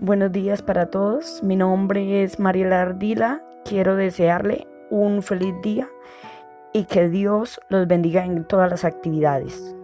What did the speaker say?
Buenos días para todos. Mi nombre es Mariela Ardila. Quiero desearle un feliz día y que Dios los bendiga en todas las actividades.